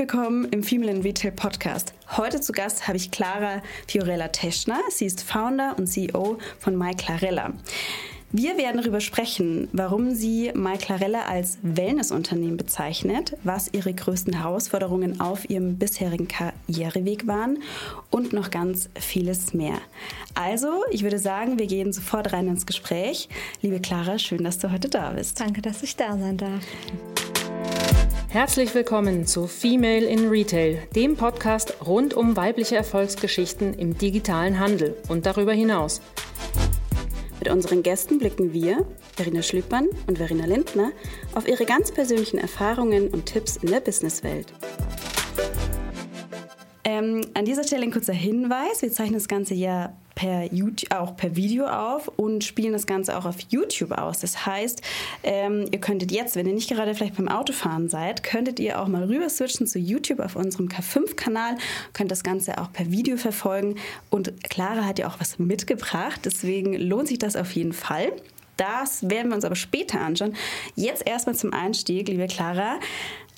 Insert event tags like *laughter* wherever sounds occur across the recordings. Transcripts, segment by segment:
willkommen im Female in Retail Podcast. Heute zu Gast habe ich Clara Fiorella Teschner. Sie ist Founder und CEO von MyClarella. Wir werden darüber sprechen, warum sie MyClarella als Wellnessunternehmen bezeichnet, was ihre größten Herausforderungen auf ihrem bisherigen Karriereweg waren und noch ganz vieles mehr. Also, ich würde sagen, wir gehen sofort rein ins Gespräch. Liebe Clara, schön, dass du heute da bist. Danke, dass ich da sein darf. Herzlich willkommen zu Female in Retail, dem Podcast rund um weibliche Erfolgsgeschichten im digitalen Handel und darüber hinaus. Mit unseren Gästen blicken wir, Verena Schlüppern und Verena Lindner, auf ihre ganz persönlichen Erfahrungen und Tipps in der Businesswelt. Ähm, an dieser Stelle ein kurzer Hinweis. Wir zeichnen das Ganze ja per YouTube, auch per Video auf und spielen das Ganze auch auf YouTube aus. Das heißt, ähm, ihr könntet jetzt, wenn ihr nicht gerade vielleicht beim Autofahren seid, könntet ihr auch mal rüber switchen zu YouTube auf unserem K5-Kanal, könnt das Ganze auch per Video verfolgen. Und Clara hat ja auch was mitgebracht, deswegen lohnt sich das auf jeden Fall. Das werden wir uns aber später anschauen. Jetzt erstmal zum Einstieg, liebe Clara.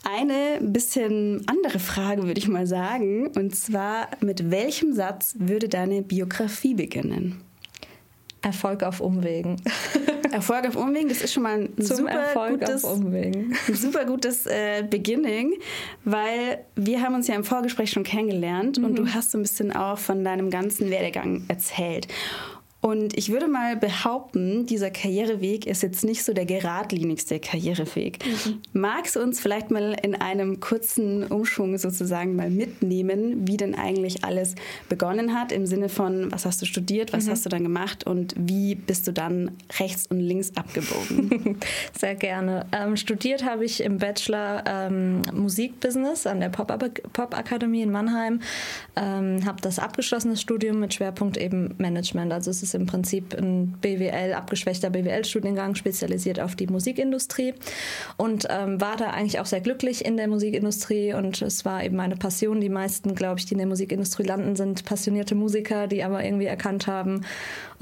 Eine bisschen andere Frage würde ich mal sagen. Und zwar, mit welchem Satz würde deine Biografie beginnen? Erfolg auf Umwegen. *laughs* Erfolg auf Umwegen, das ist schon mal ein Zum super Erfolg gutes, auf Umwegen. *laughs* super gutes äh, Beginning, weil wir haben uns ja im Vorgespräch schon kennengelernt mhm. und du hast so ein bisschen auch von deinem ganzen Werdegang erzählt. Und ich würde mal behaupten, dieser Karriereweg ist jetzt nicht so der geradlinigste Karriereweg. Mhm. Magst du uns vielleicht mal in einem kurzen Umschwung sozusagen mal mitnehmen, wie denn eigentlich alles begonnen hat, im Sinne von, was hast du studiert, was mhm. hast du dann gemacht und wie bist du dann rechts und links abgebogen? *laughs* Sehr gerne. Ähm, studiert habe ich im Bachelor ähm, Musikbusiness an der Pop-Akademie in Mannheim. Ähm, habe das abgeschlossene Studium mit Schwerpunkt eben Management. Also es ist ist im Prinzip ein BWL, abgeschwächter BWL-Studiengang, spezialisiert auf die Musikindustrie und ähm, war da eigentlich auch sehr glücklich in der Musikindustrie und es war eben meine Passion. Die meisten, glaube ich, die in der Musikindustrie landen, sind passionierte Musiker, die aber irgendwie erkannt haben,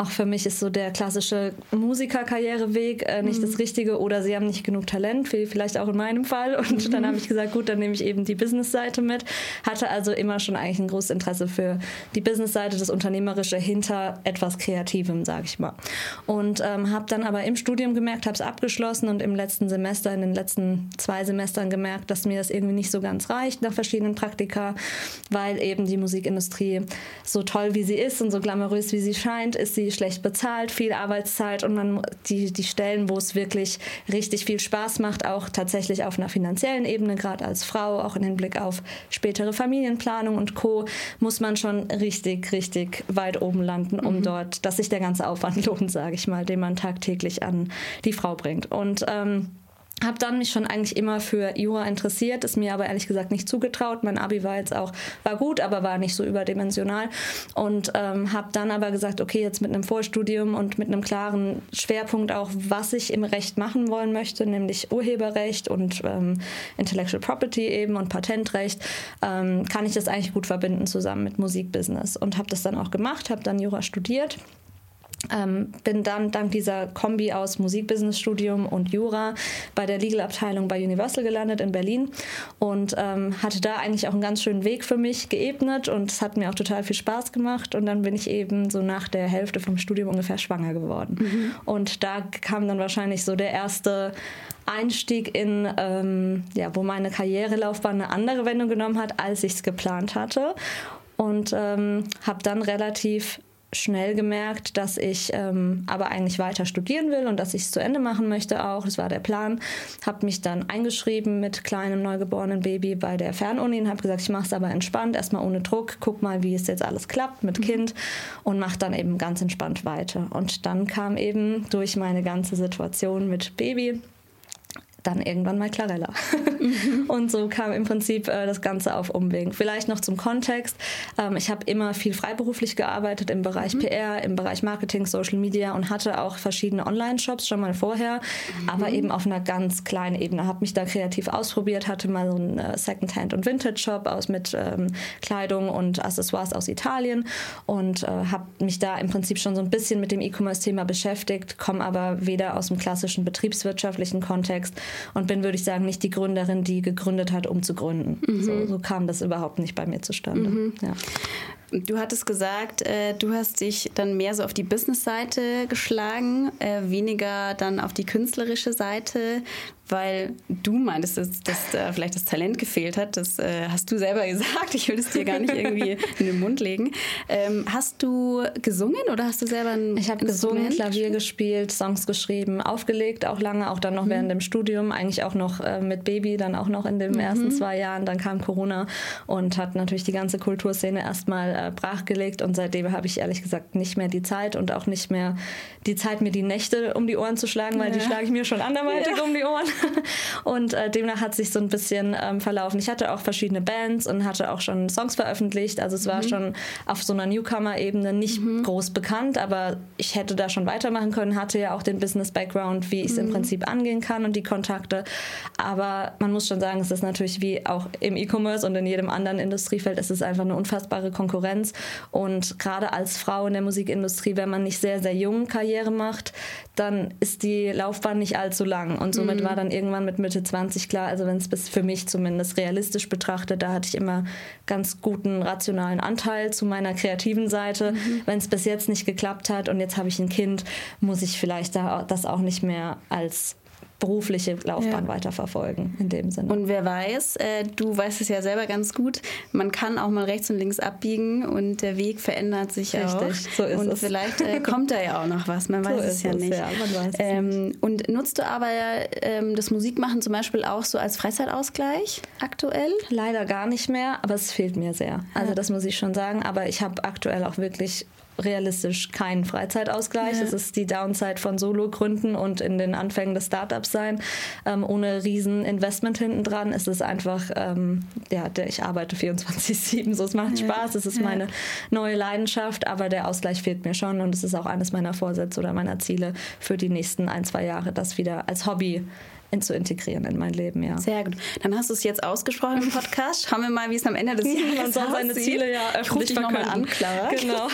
auch für mich ist so der klassische Musikerkarriereweg äh, nicht mhm. das Richtige oder sie haben nicht genug Talent, wie vielleicht auch in meinem Fall. Und mhm. dann habe ich gesagt, gut, dann nehme ich eben die Business-Seite mit. Hatte also immer schon eigentlich ein großes Interesse für die Business-Seite, das Unternehmerische hinter etwas Kreativem, sage ich mal. Und ähm, habe dann aber im Studium gemerkt, habe es abgeschlossen und im letzten Semester, in den letzten zwei Semestern gemerkt, dass mir das irgendwie nicht so ganz reicht nach verschiedenen Praktika, weil eben die Musikindustrie so toll wie sie ist und so glamourös wie sie scheint, ist sie schlecht bezahlt, viel Arbeitszeit und man die, die Stellen, wo es wirklich richtig viel Spaß macht, auch tatsächlich auf einer finanziellen Ebene, gerade als Frau, auch in Hinblick auf spätere Familienplanung und Co., muss man schon richtig, richtig weit oben landen, um mhm. dort, dass sich der ganze Aufwand *laughs* lohnt, sage ich mal, den man tagtäglich an die Frau bringt. Und ähm, habe dann mich schon eigentlich immer für Jura interessiert, ist mir aber ehrlich gesagt nicht zugetraut. Mein Abi war jetzt auch war gut, aber war nicht so überdimensional. Und ähm, habe dann aber gesagt, okay, jetzt mit einem Vorstudium und mit einem klaren Schwerpunkt auch, was ich im Recht machen wollen möchte, nämlich Urheberrecht und ähm, Intellectual Property eben und Patentrecht, ähm, kann ich das eigentlich gut verbinden zusammen mit Musikbusiness. Und habe das dann auch gemacht, habe dann Jura studiert ähm, bin dann dank dieser Kombi aus Musikbusiness-Studium und Jura bei der Legal-Abteilung bei Universal gelandet in Berlin und ähm, hatte da eigentlich auch einen ganz schönen Weg für mich geebnet und es hat mir auch total viel Spaß gemacht und dann bin ich eben so nach der Hälfte vom Studium ungefähr schwanger geworden. Mhm. Und da kam dann wahrscheinlich so der erste Einstieg in, ähm, ja, wo meine Karrierelaufbahn eine andere Wendung genommen hat, als ich es geplant hatte und ähm, habe dann relativ schnell gemerkt, dass ich ähm, aber eigentlich weiter studieren will und dass ich es zu Ende machen möchte auch. Das war der Plan. Habe mich dann eingeschrieben mit kleinem neugeborenen Baby bei der Fernuni und habe gesagt, ich mache es aber entspannt, erstmal ohne Druck, guck mal, wie es jetzt alles klappt mit mhm. Kind und mache dann eben ganz entspannt weiter. Und dann kam eben durch meine ganze Situation mit Baby dann irgendwann mal Clarella. Mhm. *laughs* Und so kam im Prinzip äh, das Ganze auf Umwegen. Vielleicht noch zum Kontext. Ähm, ich habe immer viel freiberuflich gearbeitet im Bereich mhm. PR, im Bereich Marketing, Social Media und hatte auch verschiedene Online-Shops schon mal vorher, mhm. aber eben auf einer ganz kleinen Ebene. Habe mich da kreativ ausprobiert, hatte mal so einen äh, Secondhand- und Vintage-Shop aus mit ähm, Kleidung und Accessoires aus Italien und äh, habe mich da im Prinzip schon so ein bisschen mit dem E-Commerce-Thema beschäftigt, komme aber weder aus dem klassischen betriebswirtschaftlichen Kontext und bin, würde ich sagen, nicht die Gründerin, die gegründet hat, um zu gründen. Mhm. So, so, kam das überhaupt nicht bei mir zustande. Mhm. Ja. Du hattest gesagt, äh, du hast dich dann mehr so auf die Business-Seite geschlagen, äh, weniger dann auf die künstlerische Seite weil du meintest, dass, dass da vielleicht das Talent gefehlt hat. Das äh, hast du selber *laughs* gesagt. Ich will es dir gar nicht irgendwie in den Mund legen. Ähm, hast du gesungen oder hast du selber ein Ich habe gesungen, Klavier gespielt, Songs geschrieben, aufgelegt, auch lange, auch dann noch mhm. während dem Studium, eigentlich auch noch äh, mit Baby, dann auch noch in den mhm. ersten zwei Jahren. Dann kam Corona und hat natürlich die ganze Kulturszene erstmal äh, brachgelegt und seitdem habe ich ehrlich gesagt nicht mehr die Zeit und auch nicht mehr die Zeit, mir die Nächte um die Ohren zu schlagen, weil ja. die schlage ich mir schon anderweitig ja. um die Ohren. *laughs* und äh, demnach hat sich so ein bisschen ähm, verlaufen. Ich hatte auch verschiedene Bands und hatte auch schon Songs veröffentlicht. Also es war mhm. schon auf so einer Newcomer-Ebene nicht mhm. groß bekannt, aber ich hätte da schon weitermachen können, hatte ja auch den Business-Background, wie ich es mhm. im Prinzip angehen kann und die Kontakte. Aber man muss schon sagen, es ist natürlich wie auch im E-Commerce und in jedem anderen Industriefeld, es ist einfach eine unfassbare Konkurrenz. Und gerade als Frau in der Musikindustrie, wenn man nicht sehr, sehr jung Karriere macht, dann ist die Laufbahn nicht allzu lang. Und somit mhm. war dann irgendwann mit Mitte 20 klar, also wenn es bis für mich zumindest realistisch betrachtet, da hatte ich immer ganz guten rationalen Anteil zu meiner kreativen Seite. Mhm. Wenn es bis jetzt nicht geklappt hat und jetzt habe ich ein Kind, muss ich vielleicht da, das auch nicht mehr als berufliche Laufbahn ja. weiterverfolgen in dem Sinne. Und wer weiß, äh, du weißt es ja selber ganz gut, man kann auch mal rechts und links abbiegen und der Weg verändert sich Richtig, auch. so ist und es. vielleicht äh, kommt da ja auch noch was, man *laughs* so weiß es ja es, nicht. Ja, ähm, und nutzt du aber ähm, das Musikmachen zum Beispiel auch so als Freizeitausgleich aktuell? Leider gar nicht mehr, aber es fehlt mir sehr. Also das muss ich schon sagen, aber ich habe aktuell auch wirklich realistisch keinen Freizeitausgleich. Ja. Das ist die Downside von Solo-Gründen und in den Anfängen des Startups sein. Ähm, ohne riesen Investment hinten dran ist es einfach, ähm, ja, der, ich arbeite 24-7, so es macht ja. Spaß, es ist ja. meine neue Leidenschaft, aber der Ausgleich fehlt mir schon und es ist auch eines meiner Vorsätze oder meiner Ziele für die nächsten ein, zwei Jahre, das wieder als Hobby in, zu integrieren in mein Leben, ja. Sehr gut. Dann hast du es jetzt ausgesprochen im Podcast. Schauen wir mal, wie es am Ende des Jahres Man soll seine Ziele ja öffentlich nochmal an, Clara. Genau.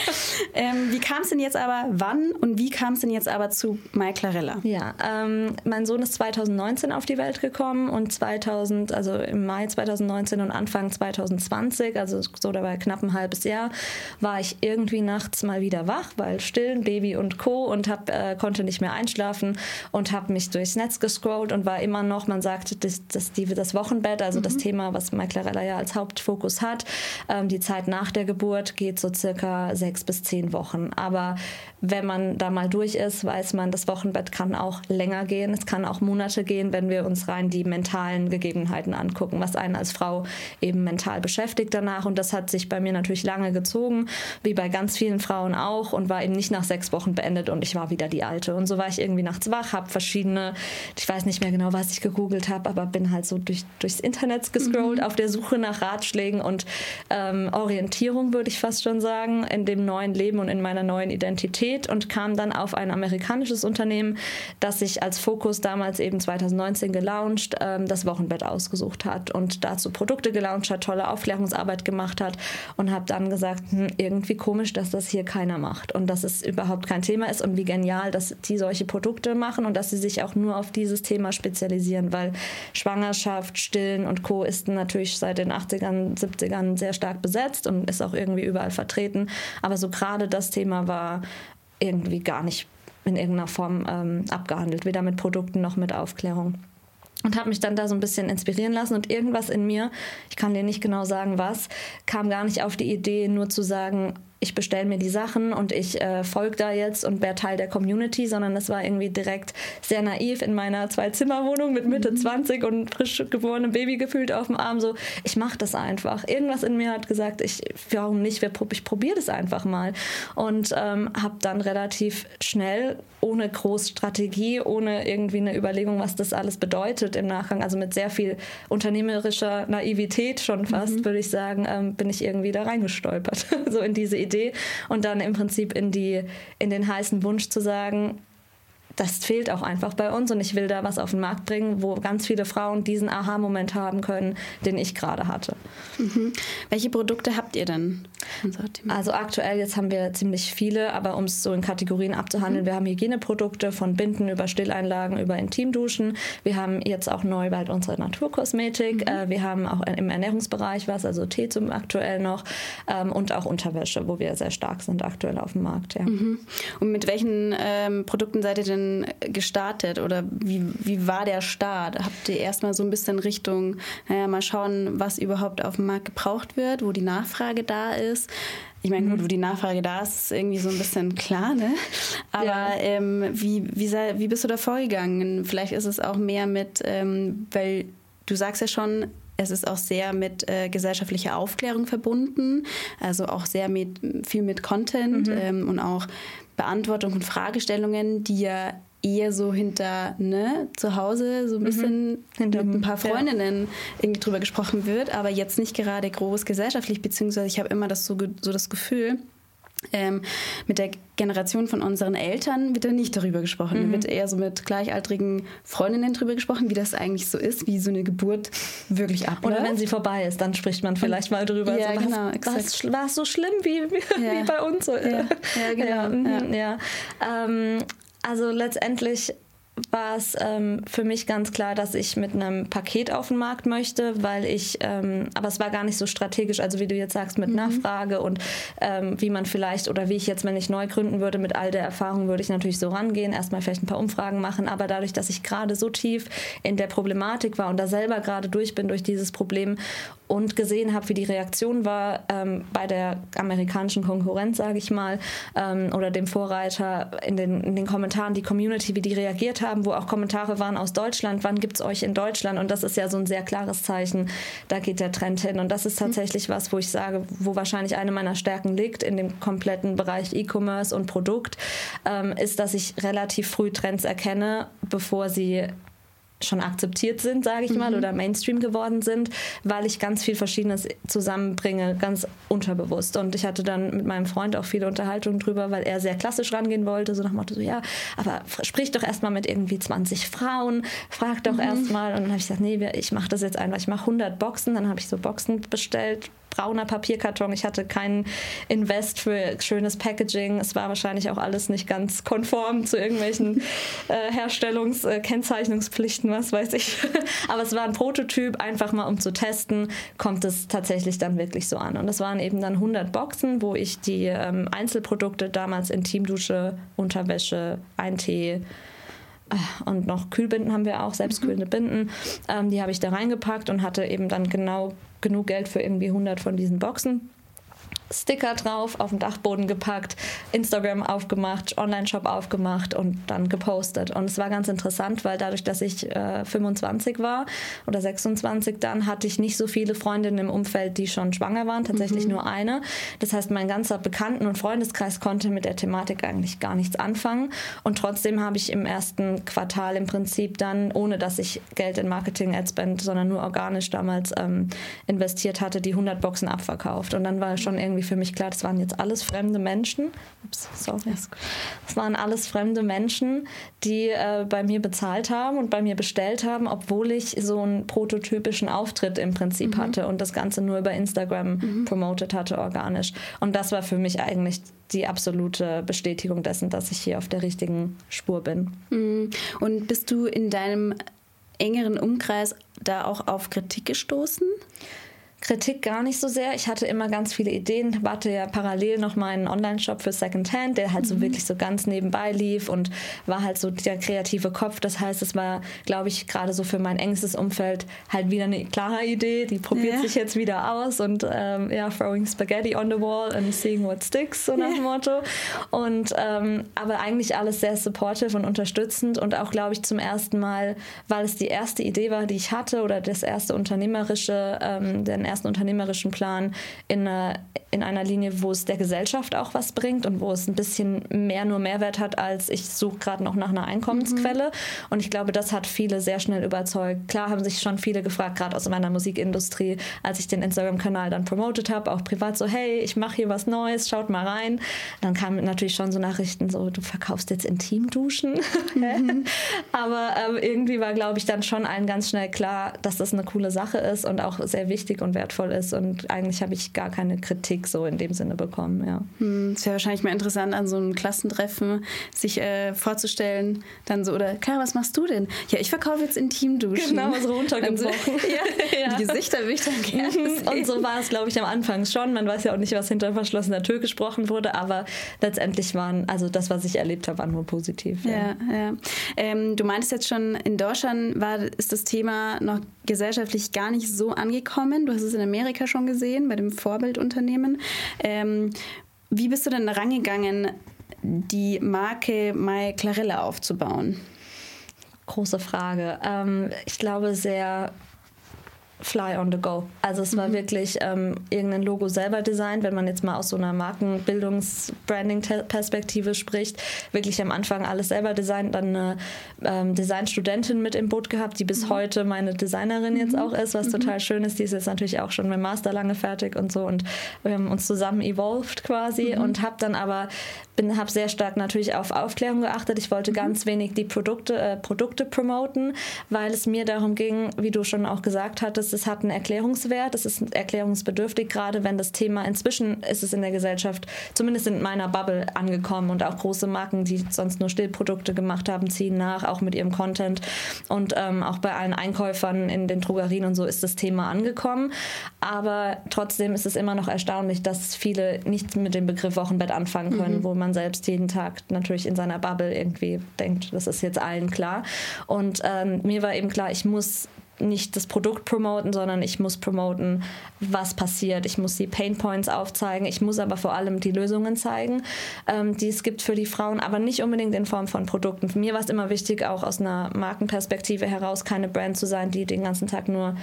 *laughs* ähm, wie kam es denn jetzt aber, wann und wie kam es denn jetzt aber zu Mai Clarella? Ja, ähm, mein Sohn ist 2019 auf die Welt gekommen und 2000, also im Mai 2019 und Anfang 2020, also so dabei knapp ein halbes Jahr, war ich irgendwie nachts mal wieder wach, weil stillen, Baby und Co. und hab, äh, konnte nicht mehr einschlafen und habe mich durchs Netz gescrollt gescrollt und war immer noch, man sagt, das, das, die, das Wochenbett, also mhm. das Thema, was Michael ja als Hauptfokus hat, ähm, die Zeit nach der Geburt geht so circa sechs bis zehn Wochen. Aber wenn man da mal durch ist, weiß man, das Wochenbett kann auch länger gehen. Es kann auch Monate gehen, wenn wir uns rein die mentalen Gegebenheiten angucken, was einen als Frau eben mental beschäftigt danach. Und das hat sich bei mir natürlich lange gezogen, wie bei ganz vielen Frauen auch, und war eben nicht nach sechs Wochen beendet und ich war wieder die Alte. Und so war ich irgendwie nachts wach, habe verschiedene, ich weiß nicht mehr genau, was ich gegoogelt habe, aber bin halt so durch, durchs Internet gescrollt mhm. auf der Suche nach Ratschlägen und ähm, Orientierung, würde ich fast schon sagen, in dem neuen Leben und in meiner neuen Identität und kam dann auf ein amerikanisches Unternehmen, das sich als Fokus damals eben 2019 gelauncht, ähm, das Wochenbett ausgesucht hat und dazu Produkte gelauncht hat, tolle Aufklärungsarbeit gemacht hat und habe dann gesagt, hm, irgendwie komisch, dass das hier keiner macht und dass es überhaupt kein Thema ist und wie genial, dass die solche Produkte machen und dass sie sich auch nur auf dieses Thema spezialisieren, weil Schwangerschaft, Stillen und Co. ist natürlich seit den 80ern, 70ern sehr stark besetzt und ist auch irgendwie überall vertreten. Aber so gerade das Thema war irgendwie gar nicht in irgendeiner Form ähm, abgehandelt, weder mit Produkten noch mit Aufklärung und habe mich dann da so ein bisschen inspirieren lassen und irgendwas in mir, ich kann dir nicht genau sagen was, kam gar nicht auf die Idee, nur zu sagen, ich bestelle mir die Sachen und ich äh, folge da jetzt und wäre Teil der Community, sondern es war irgendwie direkt sehr naiv in meiner Zwei-Zimmer-Wohnung mit Mitte mhm. 20 und frisch geborenem Baby gefühlt auf dem Arm. So, ich mache das einfach. Irgendwas in mir hat gesagt, ich, warum nicht? Ich probiere das einfach mal. Und ähm, habe dann relativ schnell, ohne groß Strategie, ohne irgendwie eine Überlegung, was das alles bedeutet im Nachgang, also mit sehr viel unternehmerischer Naivität schon fast, mhm. würde ich sagen, ähm, bin ich irgendwie da reingestolpert. *laughs* so in diese Idee Idee und dann im Prinzip in, die, in den heißen Wunsch zu sagen, das fehlt auch einfach bei uns und ich will da was auf den Markt bringen, wo ganz viele Frauen diesen Aha-Moment haben können, den ich gerade hatte. Mhm. Welche Produkte habt ihr denn? Also aktuell jetzt haben wir ziemlich viele, aber um es so in Kategorien abzuhandeln, mhm. wir haben Hygieneprodukte von Binden über Stilleinlagen über Intimduschen. Wir haben jetzt auch neu bald unsere Naturkosmetik. Mhm. Äh, wir haben auch im Ernährungsbereich was, also Tee zum aktuell noch ähm, und auch Unterwäsche, wo wir sehr stark sind aktuell auf dem Markt. Ja. Mhm. Und mit welchen ähm, Produkten seid ihr denn gestartet oder wie, wie war der Start? Habt ihr erstmal so ein bisschen Richtung, naja, mal schauen, was überhaupt auf dem Markt gebraucht wird, wo die Nachfrage da ist? Ich meine, gut, mhm. wo die Nachfrage da ist, ist irgendwie so ein bisschen klar, ne? Aber ja. ähm, wie, wie, sei, wie bist du da vorgegangen? Vielleicht ist es auch mehr mit, ähm, weil du sagst ja schon, es ist auch sehr mit äh, gesellschaftlicher Aufklärung verbunden, also auch sehr mit, viel mit Content mhm. ähm, und auch Beantwortung von Fragestellungen, die ja eher so hinter ne, zu Hause so ein mhm. bisschen mhm. hinter mit ein paar Freundinnen ja. irgendwie drüber gesprochen wird, aber jetzt nicht gerade groß gesellschaftlich, beziehungsweise ich habe immer das so, so das Gefühl, ähm, mit der Generation von unseren Eltern wird da nicht darüber gesprochen. Mhm. wird eher so mit gleichaltrigen Freundinnen darüber gesprochen, wie das eigentlich so ist, wie so eine Geburt wirklich abläuft. Oder wenn sie vorbei ist, dann spricht man vielleicht mal drüber. Ja, so, genau. Was, war es so schlimm, wie, wie, ja. wie bei uns? Ja, ja genau. Ja, mhm, ja. Ähm, also letztendlich war es ähm, für mich ganz klar, dass ich mit einem Paket auf den Markt möchte, weil ich, ähm, aber es war gar nicht so strategisch, also wie du jetzt sagst, mit mhm. Nachfrage und ähm, wie man vielleicht oder wie ich jetzt, wenn ich neu gründen würde, mit all der Erfahrung würde ich natürlich so rangehen, erstmal vielleicht ein paar Umfragen machen, aber dadurch, dass ich gerade so tief in der Problematik war und da selber gerade durch bin durch dieses Problem und gesehen habe, wie die Reaktion war ähm, bei der amerikanischen Konkurrenz, sage ich mal, ähm, oder dem Vorreiter in den, in den Kommentaren, die Community, wie die reagiert haben, wo auch Kommentare waren aus Deutschland, wann gibt es euch in Deutschland? Und das ist ja so ein sehr klares Zeichen, da geht der Trend hin. Und das ist mhm. tatsächlich was, wo ich sage, wo wahrscheinlich eine meiner Stärken liegt in dem kompletten Bereich E-Commerce und Produkt, ähm, ist, dass ich relativ früh Trends erkenne, bevor sie schon akzeptiert sind, sage ich mhm. mal, oder Mainstream geworden sind, weil ich ganz viel Verschiedenes zusammenbringe, ganz unterbewusst. Und ich hatte dann mit meinem Freund auch viele Unterhaltungen drüber, weil er sehr klassisch rangehen wollte, so nach dem Motto, so, ja, aber sprich doch erstmal mit irgendwie 20 Frauen, frag doch mhm. erstmal. Und dann habe ich gesagt, nee, ich mache das jetzt einfach, ich mache 100 Boxen, dann habe ich so Boxen bestellt, brauner Papierkarton. Ich hatte keinen Invest für schönes Packaging. Es war wahrscheinlich auch alles nicht ganz konform zu irgendwelchen *laughs* äh, Herstellungskennzeichnungspflichten, äh, was weiß ich. *laughs* Aber es war ein Prototyp, einfach mal um zu testen, kommt es tatsächlich dann wirklich so an. Und das waren eben dann 100 Boxen, wo ich die ähm, Einzelprodukte damals Intimdusche, Unterwäsche, ein Tee, und noch Kühlbinden haben wir auch, selbstkühlende Binden. Ähm, die habe ich da reingepackt und hatte eben dann genau genug Geld für irgendwie 100 von diesen Boxen. Sticker drauf, auf den Dachboden gepackt, Instagram aufgemacht, Online-Shop aufgemacht und dann gepostet. Und es war ganz interessant, weil dadurch, dass ich äh, 25 war oder 26, dann hatte ich nicht so viele Freundinnen im Umfeld, die schon schwanger waren, tatsächlich mhm. nur eine. Das heißt, mein ganzer Bekannten- und Freundeskreis konnte mit der Thematik eigentlich gar nichts anfangen. Und trotzdem habe ich im ersten Quartal im Prinzip dann, ohne dass ich Geld in Marketing, Adspend, sondern nur organisch damals ähm, investiert hatte, die 100 Boxen abverkauft. Und dann war schon irgendwie irgendwie für mich klar, das waren jetzt alles fremde Menschen. Ups, sorry. Das waren alles fremde Menschen, die äh, bei mir bezahlt haben und bei mir bestellt haben, obwohl ich so einen prototypischen Auftritt im Prinzip mhm. hatte und das Ganze nur über Instagram mhm. promotet hatte, organisch. Und das war für mich eigentlich die absolute Bestätigung dessen, dass ich hier auf der richtigen Spur bin. Mhm. Und bist du in deinem engeren Umkreis da auch auf Kritik gestoßen? Kritik gar nicht so sehr. Ich hatte immer ganz viele Ideen, warte ja parallel noch meinen Online-Shop für Secondhand, der halt so mhm. wirklich so ganz nebenbei lief und war halt so der kreative Kopf. Das heißt, es war, glaube ich, gerade so für mein engstes Umfeld halt wieder eine klare Idee. Die probiert ja. sich jetzt wieder aus und ähm, ja, throwing spaghetti on the wall and seeing what sticks, so nach dem Motto. Und ähm, aber eigentlich alles sehr supportive und unterstützend und auch, glaube ich, zum ersten Mal, weil es die erste Idee war, die ich hatte oder das erste unternehmerische, ähm, den ersten unternehmerischen Plan in, eine, in einer Linie, wo es der Gesellschaft auch was bringt und wo es ein bisschen mehr nur Mehrwert hat, als ich suche gerade noch nach einer Einkommensquelle. Mhm. Und ich glaube, das hat viele sehr schnell überzeugt. Klar haben sich schon viele gefragt, gerade aus meiner Musikindustrie, als ich den Instagram-Kanal dann promotet habe, auch privat so, hey, ich mache hier was Neues, schaut mal rein. Dann kamen natürlich schon so Nachrichten so, du verkaufst jetzt Intimduschen. Mhm. *laughs* Aber ähm, irgendwie war, glaube ich, dann schon allen ganz schnell klar, dass das eine coole Sache ist und auch sehr wichtig und wertvoll ist. Und eigentlich habe ich gar keine Kritik so in dem Sinne bekommen. Ja. Hm, es wäre wahrscheinlich mal interessant, an so einem Klassentreffen sich äh, vorzustellen, dann so, oder klar, was machst du denn? Ja, ich verkaufe jetzt Intimduschen. Genau, so runtergebrochen. So, *laughs* ja, *laughs* ja. Die Gesichter will ich dann gerne sehen. Und so war es, glaube ich, am Anfang schon. Man weiß ja auch nicht, was hinter verschlossener Tür gesprochen wurde, aber letztendlich waren, also das, was ich erlebt habe, war nur positiv. Ja, ja. ja. Ähm, du meintest jetzt schon, in Deutschland war, ist das Thema noch gesellschaftlich gar nicht so angekommen. Du hast es in Amerika schon gesehen, bei dem Vorbildunternehmen. Ähm, wie bist du denn rangegangen, die Marke My Clarella aufzubauen? Große Frage. Ähm, ich glaube sehr fly on the go. Also es war mhm. wirklich ähm, irgendein Logo selber designt, wenn man jetzt mal aus so einer Markenbildungs-Branding-Perspektive spricht. Wirklich am Anfang alles selber designt, dann eine ähm, Designstudentin mit im Boot gehabt, die bis mhm. heute meine Designerin jetzt mhm. auch ist, was mhm. total schön ist. Die ist jetzt natürlich auch schon mit Master lange fertig und so und wir haben uns zusammen evolved quasi mhm. und habe dann aber bin habe sehr stark natürlich auf Aufklärung geachtet. Ich wollte ganz wenig die Produkte äh, Produkte promoten, weil es mir darum ging, wie du schon auch gesagt hattest, es hat einen Erklärungswert, es ist erklärungsbedürftig, gerade wenn das Thema inzwischen ist es in der Gesellschaft, zumindest in meiner Bubble angekommen und auch große Marken, die sonst nur Stillprodukte gemacht haben, ziehen nach, auch mit ihrem Content und ähm, auch bei allen Einkäufern in den Drogerien und so ist das Thema angekommen. Aber trotzdem ist es immer noch erstaunlich, dass viele nicht mit dem Begriff Wochenbett anfangen können, mhm. wo man selbst jeden Tag natürlich in seiner Bubble irgendwie denkt, das ist jetzt allen klar. Und ähm, mir war eben klar, ich muss nicht das Produkt promoten, sondern ich muss promoten, was passiert. Ich muss die Pain Points aufzeigen. Ich muss aber vor allem die Lösungen zeigen, ähm, die es gibt für die Frauen, aber nicht unbedingt in Form von Produkten. Für mir war es immer wichtig, auch aus einer Markenperspektive heraus keine Brand zu sein, die den ganzen Tag nur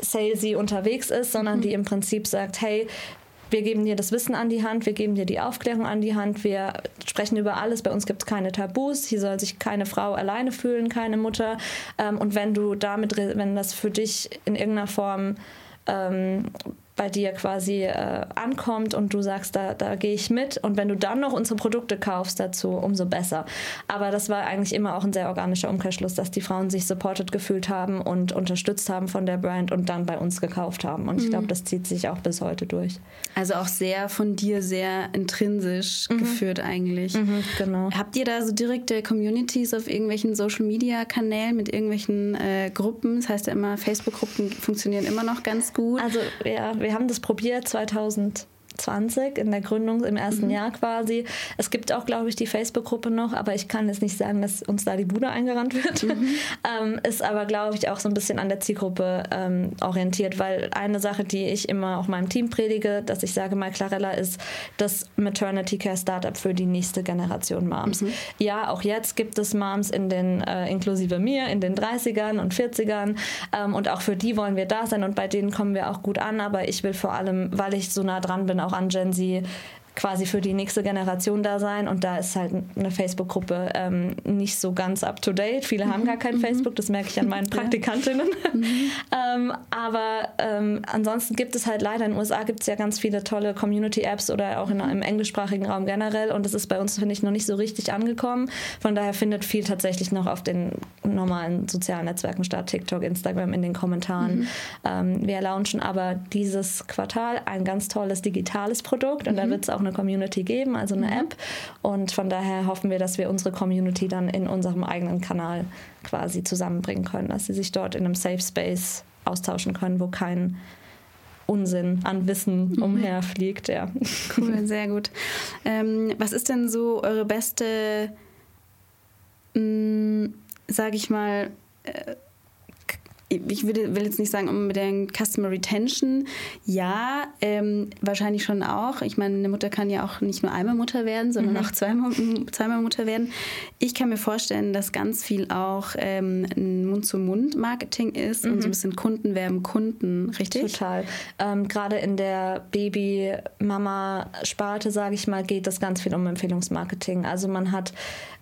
salesy unterwegs ist, sondern mhm. die im Prinzip sagt, hey, wir geben dir das Wissen an die Hand, wir geben dir die Aufklärung an die Hand, wir sprechen über alles. Bei uns gibt es keine Tabus. Hier soll sich keine Frau alleine fühlen, keine Mutter. Ähm, und wenn du damit, wenn das für dich in irgendeiner Form ähm, bei dir quasi äh, ankommt und du sagst, da, da gehe ich mit. Und wenn du dann noch unsere Produkte kaufst dazu, umso besser. Aber das war eigentlich immer auch ein sehr organischer Umkehrschluss, dass die Frauen sich supported gefühlt haben und unterstützt haben von der Brand und dann bei uns gekauft haben. Und ich glaube, mhm. das zieht sich auch bis heute durch. Also auch sehr von dir sehr intrinsisch mhm. geführt eigentlich. Mhm, genau. Habt ihr da so direkte Communities auf irgendwelchen Social Media Kanälen mit irgendwelchen äh, Gruppen? Das heißt ja immer, Facebook-Gruppen funktionieren immer noch ganz gut. Also ja, wir haben das probiert 2000 20 in der Gründung im ersten mhm. Jahr quasi. Es gibt auch, glaube ich, die Facebook-Gruppe noch, aber ich kann jetzt nicht sagen, dass uns da die Bude eingerannt wird. Mhm. *laughs* ähm, ist aber, glaube ich, auch so ein bisschen an der Zielgruppe ähm, orientiert, weil eine Sache, die ich immer auch meinem Team predige, dass ich sage mal, Clarella ist das Maternity Care Startup für die nächste Generation Moms. Mhm. Ja, auch jetzt gibt es Moms in den, äh, inklusive mir, in den 30ern und 40ern ähm, und auch für die wollen wir da sein und bei denen kommen wir auch gut an, aber ich will vor allem, weil ich so nah dran bin, auch an Gen Z quasi für die nächste Generation da sein. Und da ist halt eine Facebook-Gruppe ähm, nicht so ganz up to date. Viele haben gar kein mhm. Facebook, das merke ich an meinen *laughs* Praktikantinnen. *laughs* Mhm. ähm, aber ähm, ansonsten gibt es halt leider in den USA gibt es ja ganz viele tolle Community-Apps oder auch in, im englischsprachigen Raum generell. Und das ist bei uns, finde ich, noch nicht so richtig angekommen. Von daher findet viel tatsächlich noch auf den normalen sozialen Netzwerken statt, TikTok, Instagram, in den Kommentaren. Mhm. Ähm, wir launchen aber dieses Quartal ein ganz tolles digitales Produkt und da mhm. wird es auch eine Community geben, also eine mhm. App. Und von daher hoffen wir, dass wir unsere Community dann in unserem eigenen Kanal quasi zusammenbringen können, dass sie sich dort in einem Safe Space austauschen können, wo kein Unsinn an Wissen mhm. umherfliegt. Ja. Cool, sehr gut. Ähm, was ist denn so eure beste, mm, sage ich mal, äh, ich würde, will jetzt nicht sagen, mit der Customer Retention, ja, ähm, wahrscheinlich schon auch. Ich meine, eine Mutter kann ja auch nicht nur einmal Mutter werden, sondern mhm. auch zweimal, *laughs* zweimal Mutter werden. Ich kann mir vorstellen, dass ganz viel auch ähm, Mund-zu-Mund-Marketing ist mhm. und so ein mhm. bisschen Kunden werben Kunden, richtig? Total. Ähm, Gerade in der Baby-Mama-Sparte, sage ich mal, geht es ganz viel um Empfehlungsmarketing. Also man hat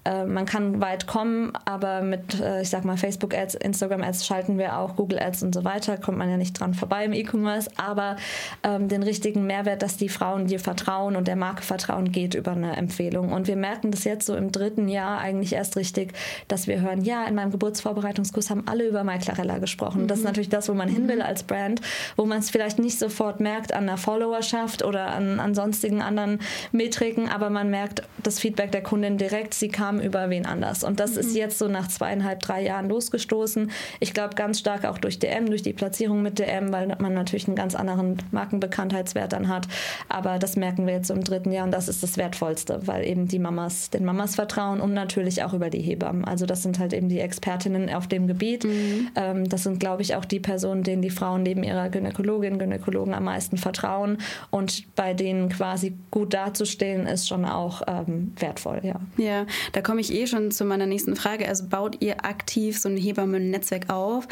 äh, man kann weit kommen, aber mit, äh, ich sag mal, Facebook-Ads, Instagram-Ads schalten wir auch, Google-Ads und so weiter, kommt man ja nicht dran vorbei im E-Commerce, aber ähm, den richtigen Mehrwert, dass die Frauen dir vertrauen und der Marke vertrauen, geht über eine Empfehlung. Und wir merken das jetzt so im dritten Jahr eigentlich erst richtig, dass wir hören, ja, in meinem Geburtsvorbereitungskurs haben alle über MyClarella gesprochen. Mhm. Das ist mhm. natürlich das, wo man hin will mhm. als Brand, wo man es vielleicht nicht sofort merkt an der Followerschaft oder an, an sonstigen anderen Metriken, aber man merkt das Feedback der Kundin direkt, sie kam über wen anders. Und das mhm. ist jetzt so nach zweieinhalb, drei Jahren losgestoßen. Ich glaube ganz stark auch durch DM, durch die Platzierung mit DM, weil man natürlich einen ganz anderen Markenbekanntheitswert dann hat. Aber das merken wir jetzt im dritten Jahr und das ist das Wertvollste, weil eben die Mamas den Mamas vertrauen und natürlich auch über die Hebammen. Also das sind halt eben die Expertinnen auf dem Gebiet. Mhm. Ähm, das sind, glaube ich, auch die Personen, denen die Frauen neben ihrer Gynäkologin, Gynäkologen am meisten vertrauen und bei denen quasi gut dazustehen, ist schon auch ähm, wertvoll, ja. Ja, da komme ich eh schon zu meiner nächsten Frage. Also baut ihr aktiv so ein Hebammen-Netzwerk auf?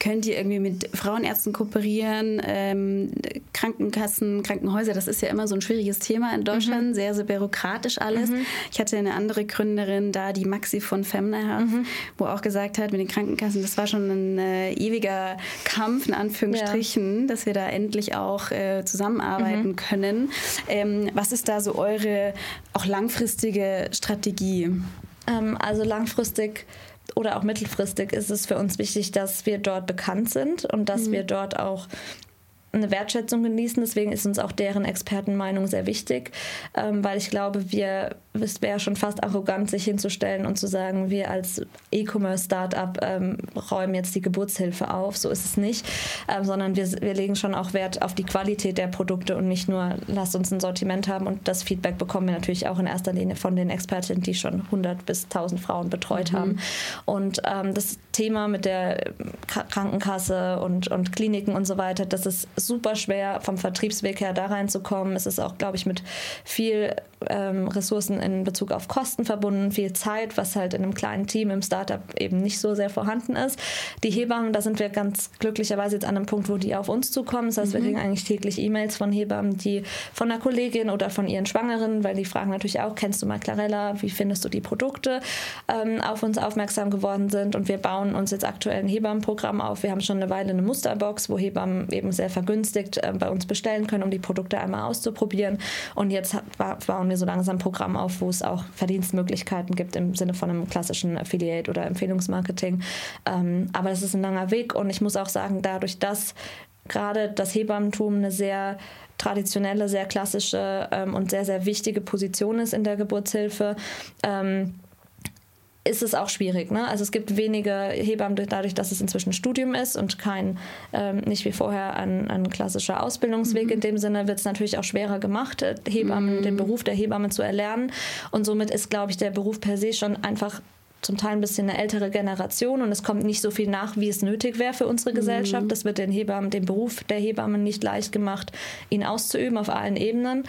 Könnt ihr irgendwie mit Frauenärzten kooperieren, ähm, Krankenkassen, Krankenhäuser? Das ist ja immer so ein schwieriges Thema in Deutschland, mhm. sehr, sehr bürokratisch alles. Mhm. Ich hatte eine andere Gründerin da, die Maxi von Femna Health, mhm. wo auch gesagt hat, mit den Krankenkassen, das war schon ein äh, ewiger Kampf, in Anführungsstrichen, ja. dass wir da endlich auch äh, zusammenarbeiten mhm. können. Ähm, was ist da so eure auch langfristige Strategie? Ähm, also langfristig oder auch mittelfristig ist es für uns wichtig, dass wir dort bekannt sind und dass mhm. wir dort auch eine Wertschätzung genießen. Deswegen ist uns auch deren Expertenmeinung sehr wichtig, ähm, weil ich glaube, wir es wäre schon fast arrogant, sich hinzustellen und zu sagen, wir als E-Commerce-Startup ähm, räumen jetzt die Geburtshilfe auf. So ist es nicht, ähm, sondern wir, wir legen schon auch Wert auf die Qualität der Produkte und nicht nur, lasst uns ein Sortiment haben. Und das Feedback bekommen wir natürlich auch in erster Linie von den Expertinnen, die schon 100 bis 1000 Frauen betreut mhm. haben. Und ähm, das Thema mit der Krankenkasse und, und Kliniken und so weiter, das ist super schwer vom Vertriebsweg her da reinzukommen. Es ist auch, glaube ich, mit viel ähm, Ressourcen in Bezug auf Kosten verbunden, viel Zeit, was halt in einem kleinen Team im Startup eben nicht so sehr vorhanden ist. Die Hebammen, da sind wir ganz glücklicherweise jetzt an einem Punkt, wo die auf uns zukommen. Das heißt, mhm. wir kriegen eigentlich täglich E-Mails von Hebammen, die von einer Kollegin oder von ihren Schwangeren, weil die fragen natürlich auch, kennst du mal Clarella, wie findest du die Produkte, ähm, auf uns aufmerksam geworden sind. Und wir bauen uns jetzt aktuell ein Hebammenprogramm auf. Wir haben schon eine Weile eine Musterbox, wo Hebammen eben sehr vergünstigt äh, bei uns bestellen können, um die Produkte einmal auszuprobieren. Und jetzt bauen wir so langsam ein Programm auf, wo es auch Verdienstmöglichkeiten gibt im Sinne von einem klassischen Affiliate oder Empfehlungsmarketing. Ähm, aber es ist ein langer Weg und ich muss auch sagen, dadurch, dass gerade das Hebammentum eine sehr traditionelle, sehr klassische ähm, und sehr, sehr wichtige Position ist in der Geburtshilfe, ähm, ist es auch schwierig. Ne? Also es gibt wenige Hebammen dadurch, dass es inzwischen Studium ist und kein, ähm, nicht wie vorher ein, ein klassischer Ausbildungsweg. Mhm. In dem Sinne wird es natürlich auch schwerer gemacht, äh, Hebammen, mhm. den Beruf der Hebamme zu erlernen. Und somit ist, glaube ich, der Beruf per se schon einfach zum Teil ein bisschen eine ältere Generation und es kommt nicht so viel nach, wie es nötig wäre für unsere Gesellschaft. Mhm. Das wird den Hebammen, dem Beruf der Hebammen nicht leicht gemacht, ihn auszuüben auf allen Ebenen.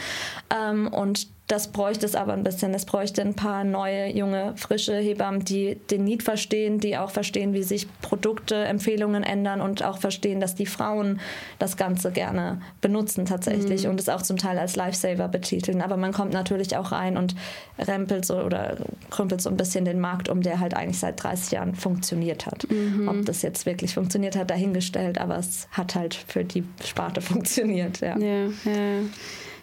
Ähm, und das bräuchte es aber ein bisschen. Es bräuchte ein paar neue, junge, frische Hebammen, die den Need verstehen, die auch verstehen, wie sich Produkte, Empfehlungen ändern und auch verstehen, dass die Frauen das Ganze gerne benutzen tatsächlich mhm. und es auch zum Teil als Lifesaver betiteln. Aber man kommt natürlich auch rein und rempelt so oder krümpelt so ein bisschen den Markt um, der halt eigentlich seit 30 Jahren funktioniert hat. Mhm. Ob das jetzt wirklich funktioniert hat, dahingestellt, aber es hat halt für die Sparte *laughs* funktioniert. Ja. ja, ja.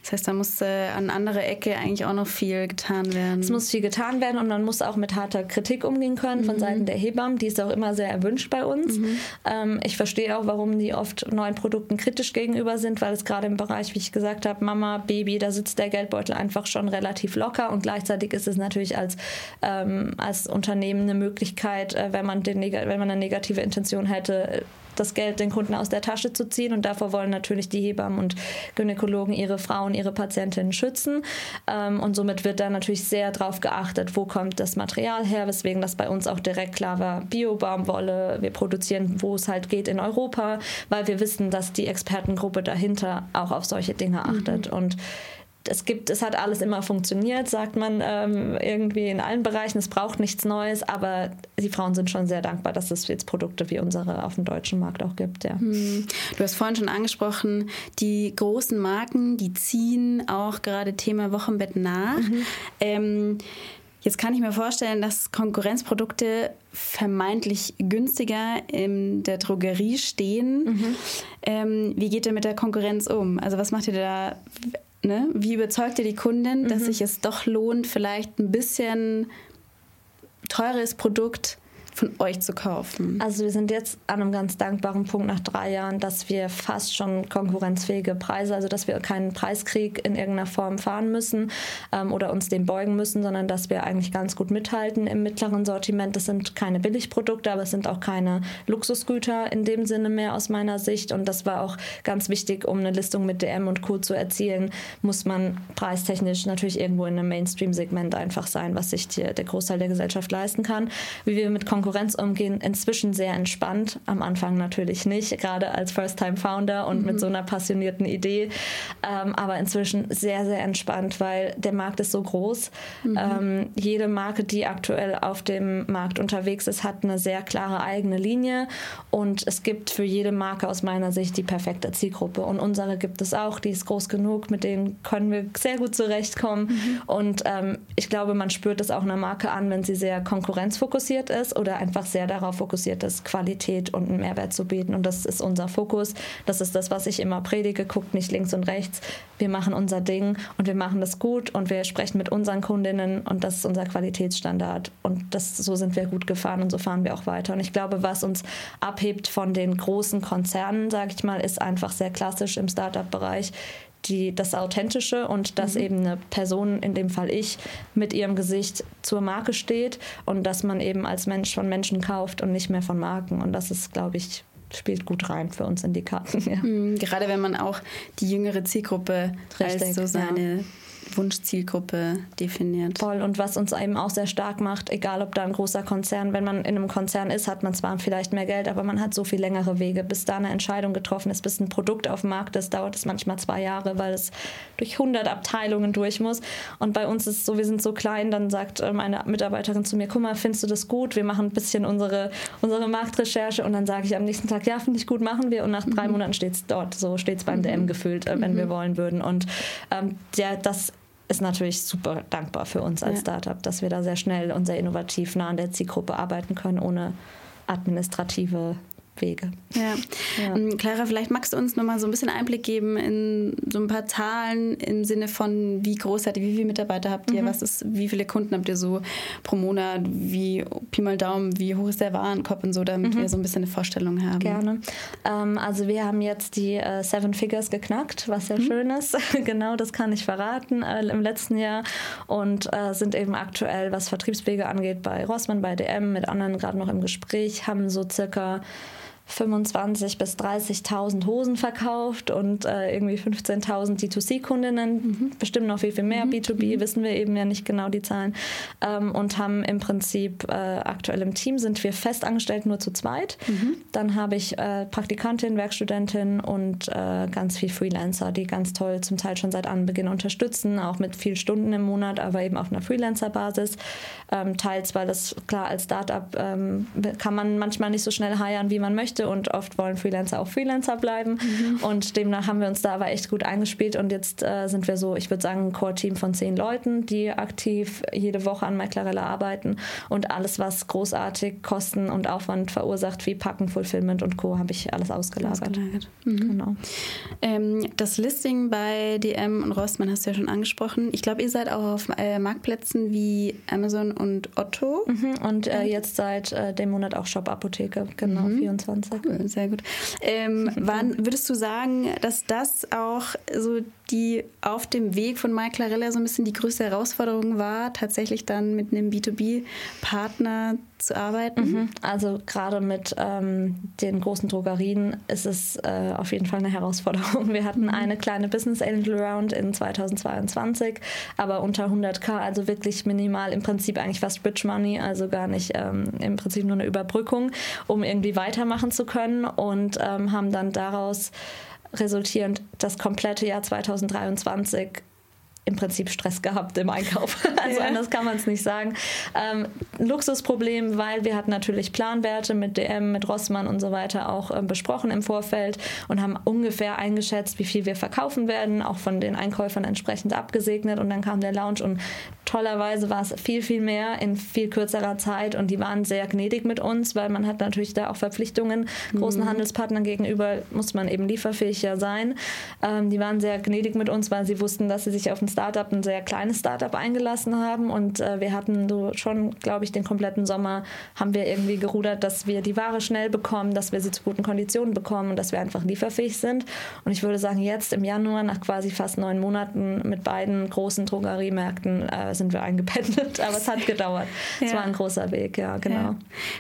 Das heißt, da muss äh, an anderer Ecke eigentlich auch noch viel getan werden. Es muss viel getan werden und man muss auch mit harter Kritik umgehen können von mhm. Seiten der Hebammen. Die ist auch immer sehr erwünscht bei uns. Mhm. Ähm, ich verstehe auch, warum die oft neuen Produkten kritisch gegenüber sind, weil es gerade im Bereich, wie ich gesagt habe, Mama, Baby, da sitzt der Geldbeutel einfach schon relativ locker und gleichzeitig ist es natürlich als, ähm, als Unternehmen eine Möglichkeit, äh, wenn, man den, wenn man eine negative Intention hätte, das Geld den Kunden aus der Tasche zu ziehen. Und davor wollen natürlich die Hebammen und Gynäkologen ihre Frauen, ihre Patientinnen schützen. Ähm, und somit wird da natürlich sehr darauf geachtet, wo kommt das Material her, weswegen das bei uns auch direkt klar war, Bio-Baumwolle, wir produzieren, wo es halt geht in Europa, weil wir wissen, dass die Expertengruppe dahinter auch auf solche Dinge achtet. Mhm. Und es gibt, es hat alles immer funktioniert, sagt man ähm, irgendwie in allen Bereichen. Es braucht nichts Neues, aber die Frauen sind schon sehr dankbar, dass es jetzt Produkte wie unsere auf dem deutschen Markt auch gibt. Ja. Hm. Du hast vorhin schon angesprochen, die großen Marken, die ziehen auch gerade Thema Wochenbett nach. Mhm. Ähm, Jetzt kann ich mir vorstellen, dass Konkurrenzprodukte vermeintlich günstiger in der Drogerie stehen. Mhm. Ähm, wie geht ihr mit der Konkurrenz um? Also was macht ihr da? Ne? Wie überzeugt ihr die Kundin, mhm. dass sich es doch lohnt, vielleicht ein bisschen teures Produkt von euch zu kaufen? Also wir sind jetzt an einem ganz dankbaren Punkt nach drei Jahren, dass wir fast schon konkurrenzfähige Preise, also dass wir keinen Preiskrieg in irgendeiner Form fahren müssen ähm, oder uns dem beugen müssen, sondern dass wir eigentlich ganz gut mithalten im mittleren Sortiment. Das sind keine Billigprodukte, aber es sind auch keine Luxusgüter in dem Sinne mehr aus meiner Sicht. Und das war auch ganz wichtig, um eine Listung mit DM und Co. zu erzielen, muss man preistechnisch natürlich irgendwo in einem Mainstream-Segment einfach sein, was sich die, der Großteil der Gesellschaft leisten kann. Wie wir mit Konkurrenz Konkurrenz umgehen, inzwischen sehr entspannt. Am Anfang natürlich nicht, gerade als First-Time-Founder und mhm. mit so einer passionierten Idee. Ähm, aber inzwischen sehr, sehr entspannt, weil der Markt ist so groß. Mhm. Ähm, jede Marke, die aktuell auf dem Markt unterwegs ist, hat eine sehr klare eigene Linie. Und es gibt für jede Marke aus meiner Sicht die perfekte Zielgruppe. Und unsere gibt es auch. Die ist groß genug, mit denen können wir sehr gut zurechtkommen. Mhm. Und ähm, ich glaube, man spürt es auch einer Marke an, wenn sie sehr konkurrenzfokussiert ist oder einfach sehr darauf fokussiert ist, Qualität und einen Mehrwert zu bieten. Und das ist unser Fokus. Das ist das, was ich immer predige. Guckt nicht links und rechts. Wir machen unser Ding und wir machen das gut und wir sprechen mit unseren Kundinnen und das ist unser Qualitätsstandard. Und das, so sind wir gut gefahren und so fahren wir auch weiter. Und ich glaube, was uns abhebt von den großen Konzernen, sage ich mal, ist einfach sehr klassisch im Startup-Bereich die, das Authentische und dass mhm. eben eine Person, in dem Fall ich, mit ihrem Gesicht zur Marke steht und dass man eben als Mensch von Menschen kauft und nicht mehr von Marken. Und das ist, glaube ich, spielt gut rein für uns in die Karten. *laughs* Ja. Mhm, gerade wenn man auch die jüngere Zielgruppe Richtig, als so seine ja. Wunschzielgruppe definiert. Voll. Und was uns eben auch sehr stark macht, egal ob da ein großer Konzern, wenn man in einem Konzern ist, hat man zwar vielleicht mehr Geld, aber man hat so viel längere Wege, bis da eine Entscheidung getroffen ist, bis ein Produkt auf dem Markt ist, dauert es manchmal zwei Jahre, weil es durch 100 Abteilungen durch muss. Und bei uns ist es so, wir sind so klein, dann sagt äh, meine Mitarbeiterin zu mir, guck mal, findest du das gut? Wir machen ein bisschen unsere, unsere Marktrecherche und dann sage ich am nächsten Tag, ja, finde ich gut, machen wir. Und nach drei mhm. Monaten steht es dort, so steht es beim mhm. DM gefüllt, äh, wenn mhm. wir wollen würden. Und ähm, ja, das ist natürlich super dankbar für uns als ja. Startup, dass wir da sehr schnell und sehr innovativ nah an der Zielgruppe arbeiten können, ohne administrative Wege. Ja. ja. Ähm, Clara, vielleicht magst du uns noch mal so ein bisschen Einblick geben in so ein paar Zahlen im Sinne von, wie groß seid ihr, wie viele Mitarbeiter habt ihr, mhm. was ist, wie viele Kunden habt ihr so pro Monat, wie Pi mal Daumen, wie hoch ist der Warenkorb und so, damit mhm. wir so ein bisschen eine Vorstellung haben. Gerne. Ähm, also wir haben jetzt die äh, Seven Figures geknackt, was sehr mhm. schön ist. *laughs* genau, das kann ich verraten äh, im letzten Jahr und äh, sind eben aktuell, was Vertriebswege angeht, bei Rossmann, bei DM, mit anderen gerade noch im Gespräch, haben so circa 25.000 bis 30.000 Hosen verkauft und äh, irgendwie 15.000 D2C-Kundinnen, mhm. bestimmt noch viel, viel mehr. Mhm. B2B mhm. wissen wir eben ja nicht genau die Zahlen. Ähm, und haben im Prinzip äh, aktuell im Team sind wir fest angestellt nur zu zweit. Mhm. Dann habe ich äh, Praktikantin, Werkstudentin und äh, ganz viel Freelancer, die ganz toll zum Teil schon seit Anbeginn unterstützen, auch mit viel Stunden im Monat, aber eben auf einer Freelancer-Basis. Ähm, teils, weil das klar als Startup ähm, kann man manchmal nicht so schnell heiern, wie man möchte möchte und oft wollen Freelancer auch Freelancer bleiben. Mhm. Und demnach haben wir uns da aber echt gut eingespielt und jetzt äh, sind wir so, ich würde sagen, ein Core-Team von zehn Leuten, die aktiv jede Woche an MyClarella arbeiten und alles, was großartig Kosten und Aufwand verursacht, wie Packen, Fulfillment und Co., habe ich alles ausgelagert. ausgelagert. Mhm. Genau. Ähm, das Listing bei DM und Rossmann hast du ja schon angesprochen. Ich glaube, ihr seid auch auf äh, Marktplätzen wie Amazon und Otto. Mhm. Und äh, jetzt seit äh, dem Monat auch Shop Apotheke, genau, mhm. 24. Cool, sehr gut. Ähm, *laughs* wann würdest du sagen, dass das auch so die auf dem Weg von Mike Clarella so ein bisschen die größte Herausforderung war, tatsächlich dann mit einem B2B-Partner zu arbeiten? Mhm. Also gerade mit ähm, den großen Drogerien ist es äh, auf jeden Fall eine Herausforderung. Wir hatten mhm. eine kleine Business Angel Round in 2022, aber unter 100k, also wirklich minimal, im Prinzip eigentlich fast Bridge Money, also gar nicht ähm, im Prinzip nur eine Überbrückung, um irgendwie weitermachen zu können und ähm, haben dann daraus resultierend das komplette Jahr 2023 im Prinzip Stress gehabt im Einkauf. *laughs* Also ja. anders kann man es nicht sagen. Ähm, Luxusproblem, weil wir hatten natürlich Planwerte mit DM, mit Rossmann und so weiter auch ähm, besprochen im Vorfeld und haben ungefähr eingeschätzt, wie viel wir verkaufen werden, auch von den Einkäufern entsprechend abgesegnet und dann kam der Launch und tollerweise war es viel, viel mehr in viel kürzerer Zeit und die waren sehr gnädig mit uns, weil man hat natürlich da auch Verpflichtungen. Großen mhm. Handelspartnern gegenüber muss man eben lieferfähig ja sein. Ähm, die waren sehr gnädig mit uns, weil sie wussten, dass sie sich auf ein Startup, ein sehr kleines Startup eingelassen haben und äh, wir hatten so schon, glaube ich, den kompletten Sommer haben wir irgendwie gerudert, dass wir die Ware schnell bekommen, dass wir sie zu guten Konditionen bekommen und dass wir einfach lieferfähig sind. Und ich würde sagen, jetzt im Januar, nach quasi fast neun Monaten mit beiden großen Drogeriemärkten, äh, sind wir eingependelt, *laughs* aber es hat gedauert. Es war ein großer Weg, ja, genau. Ja.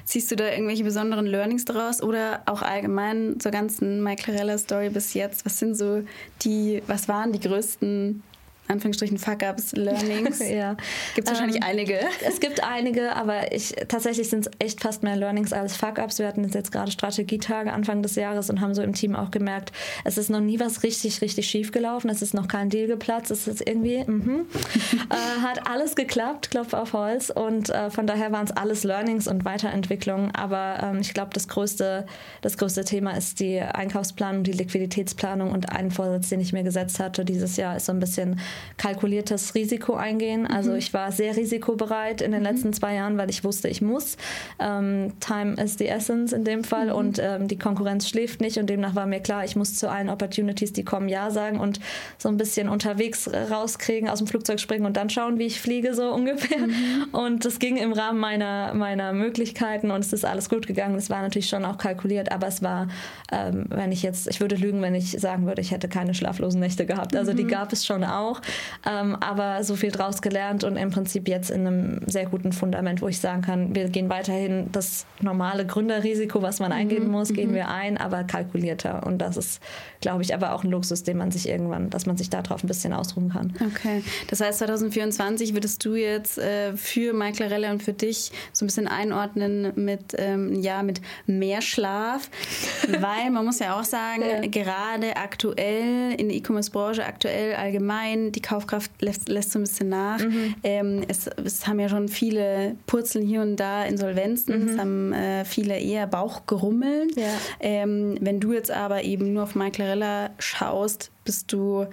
Ziehst du da irgendwelche besonderen Learnings daraus oder auch allgemein zur ganzen Michael Story bis jetzt? Was sind so die, was waren die größten Anführungsstrichen Fuck-Ups, Learnings? *laughs* ja. Gibt es wahrscheinlich ähm, einige. Es gibt einige, aber ich, tatsächlich sind es echt fast mehr Learnings als Fuck-Ups. Wir hatten jetzt gerade Strategietage Anfang des Jahres und haben so im Team auch gemerkt, es ist noch nie was richtig, richtig schief gelaufen. Es ist noch kein Deal geplatzt. Es ist irgendwie, mhm. *laughs* äh, hat alles geklappt, Klopf auf Holz. Und äh, von daher waren es alles Learnings und Weiterentwicklungen. Aber ähm, ich glaube, das größte, das größte Thema ist die Einkaufsplanung, die Liquiditätsplanung und ein Vorsatz, den ich mir gesetzt hatte dieses Jahr, ist so ein bisschen kalkuliertes Risiko eingehen. Also mhm. ich war sehr risikobereit in den mhm. letzten zwei Jahren, weil ich wusste, ich muss. Ähm, time is the essence in dem Fall mhm. und ähm, die Konkurrenz schläft nicht und demnach war mir klar, ich muss zu allen Opportunities, die kommen, ja sagen und so ein bisschen unterwegs rauskriegen, aus dem Flugzeug springen und dann schauen, wie ich fliege, so ungefähr. Mhm. Und das ging im Rahmen meiner, meiner Möglichkeiten und es ist alles gut gegangen. Es war natürlich schon auch kalkuliert, aber es war, ähm, wenn ich jetzt, ich würde lügen, wenn ich sagen würde, ich hätte keine schlaflosen Nächte gehabt. Also die mhm. gab es schon auch. Ähm, aber so viel draus gelernt und im Prinzip jetzt in einem sehr guten Fundament, wo ich sagen kann, wir gehen weiterhin das normale Gründerrisiko, was man eingehen mhm. muss, gehen mhm. wir ein, aber kalkulierter. Und das ist, glaube ich, aber auch ein Luxus, den man sich irgendwann, dass man sich darauf ein bisschen ausruhen kann. Okay. Das heißt, 2024 würdest du jetzt äh, für Mike Larelle und für dich so ein bisschen einordnen mit, ähm, ja, mit mehr Schlaf, *laughs* weil man muss ja auch sagen, ja. gerade aktuell in der E-Commerce-Branche, aktuell allgemein, die Kaufkraft lässt, lässt so ein bisschen nach. Mhm. Ähm, es, es, haben ja schon viele Purzeln hier und da Insolvenzen. Mhm. Es haben äh, viele eher Bauchgerummeln. Ja. Ähm, wenn du jetzt aber eben nur auf Michael schaust, bist du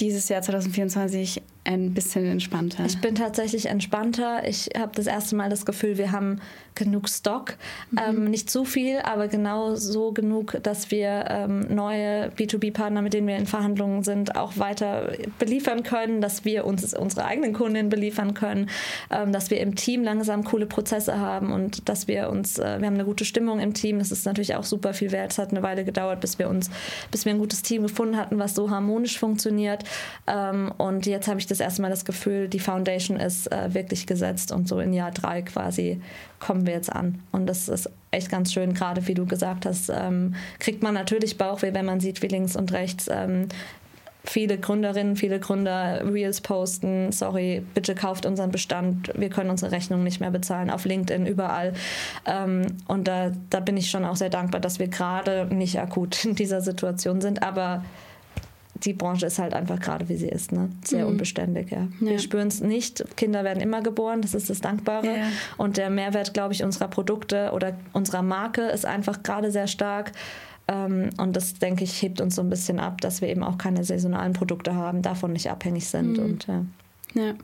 dieses Jahr 2024 ein bisschen entspannter? Ich bin tatsächlich entspannter. Ich habe das erste Mal das Gefühl, wir haben genug Stock. Mhm. Ähm, nicht zu viel, aber genau so genug, dass wir ähm, neue B2B-Partner, mit denen wir in Verhandlungen sind, auch weiter beliefern können, dass wir uns unsere eigenen Kundinnen beliefern können, ähm, dass wir im Team langsam coole Prozesse haben und dass wir uns, äh, wir haben eine gute Stimmung im Team. Das ist natürlich auch super viel wert. Es hat eine Weile gedauert, bis wir uns, bis wir ein gutes Team gefunden hatten, was so harmonisch funktioniert. Ähm, und jetzt habe ich das erste Mal das Gefühl, die Foundation ist äh, wirklich gesetzt und so in Jahr drei quasi kommen wir jetzt an. Und das ist echt ganz schön, gerade wie du gesagt hast, ähm, kriegt man natürlich Bauchweh, wenn man sieht, wie links und rechts ähm, viele Gründerinnen, viele Gründer Reels posten, sorry, bitte kauft unseren Bestand, wir können unsere Rechnung nicht mehr bezahlen, auf LinkedIn, überall. Ähm, und da, da bin ich schon auch sehr dankbar, dass wir gerade nicht akut in dieser Situation sind, aber die Branche ist halt einfach gerade, wie sie ist, ne? sehr mhm. unbeständig. Ja. ja. Wir spüren es nicht. Kinder werden immer geboren, das ist das Dankbare. Ja. Und der Mehrwert, glaube ich, unserer Produkte oder unserer Marke ist einfach gerade sehr stark. Ähm, und das, denke ich, hebt uns so ein bisschen ab, dass wir eben auch keine saisonalen Produkte haben, davon nicht abhängig sind. Mhm. Und, ja. Ja.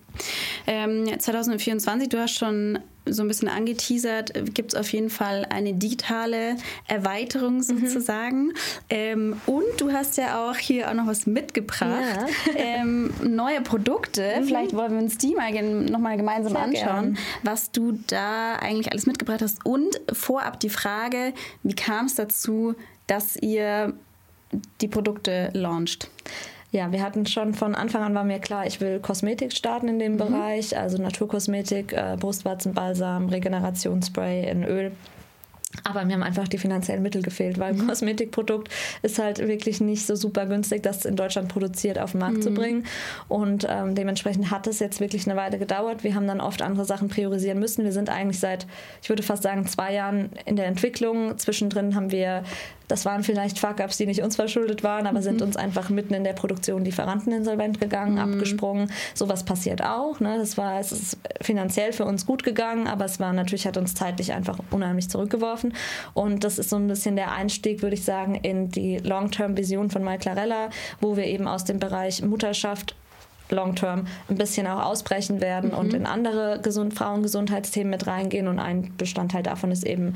Ähm, 2024, du hast schon so ein bisschen angeteasert, gibt es auf jeden Fall eine digitale Erweiterung mhm. sozusagen. Mhm. Ähm, und du hast ja auch hier auch noch was mitgebracht. Ja. *laughs* Ähm, neue Produkte. Mhm. Vielleicht wollen wir uns die mal nochmal gemeinsam Sehr anschauen, gern. was du da eigentlich alles mitgebracht hast. Und vorab die Frage, wie kam es dazu, dass ihr die Produkte launcht? Ja, wir hatten schon von Anfang an war mir klar, ich will Kosmetik starten in dem mhm. Bereich, also Naturkosmetik, äh, Brustwarzenbalsam, Regenerationsspray in Öl. Aber mir haben einfach die finanziellen Mittel gefehlt, weil ein mhm. Kosmetikprodukt ist halt wirklich nicht so super günstig, das in Deutschland produziert auf den Markt mhm. zu bringen. Und ähm, dementsprechend hat es jetzt wirklich eine Weile gedauert. Wir haben dann oft andere Sachen priorisieren müssen. Wir sind eigentlich seit, ich würde fast sagen, zwei Jahren in der Entwicklung. Zwischendrin haben wir das waren vielleicht Fuck-ups, die nicht uns verschuldet waren, aber mhm. sind uns einfach mitten in der Produktion Lieferanten insolvent gegangen, mhm. abgesprungen. Sowas passiert auch. Ne? Das war, es ist finanziell für uns gut gegangen, aber es war natürlich, hat uns zeitlich einfach unheimlich zurückgeworfen. Und das ist so ein bisschen der Einstieg, würde ich sagen, in die Long-Term-Vision von Clarella, wo wir eben aus dem Bereich Mutterschaft long-term ein bisschen auch ausbrechen werden mhm. und in andere Gesund Frauengesundheitsthemen mit reingehen. Und ein Bestandteil davon ist eben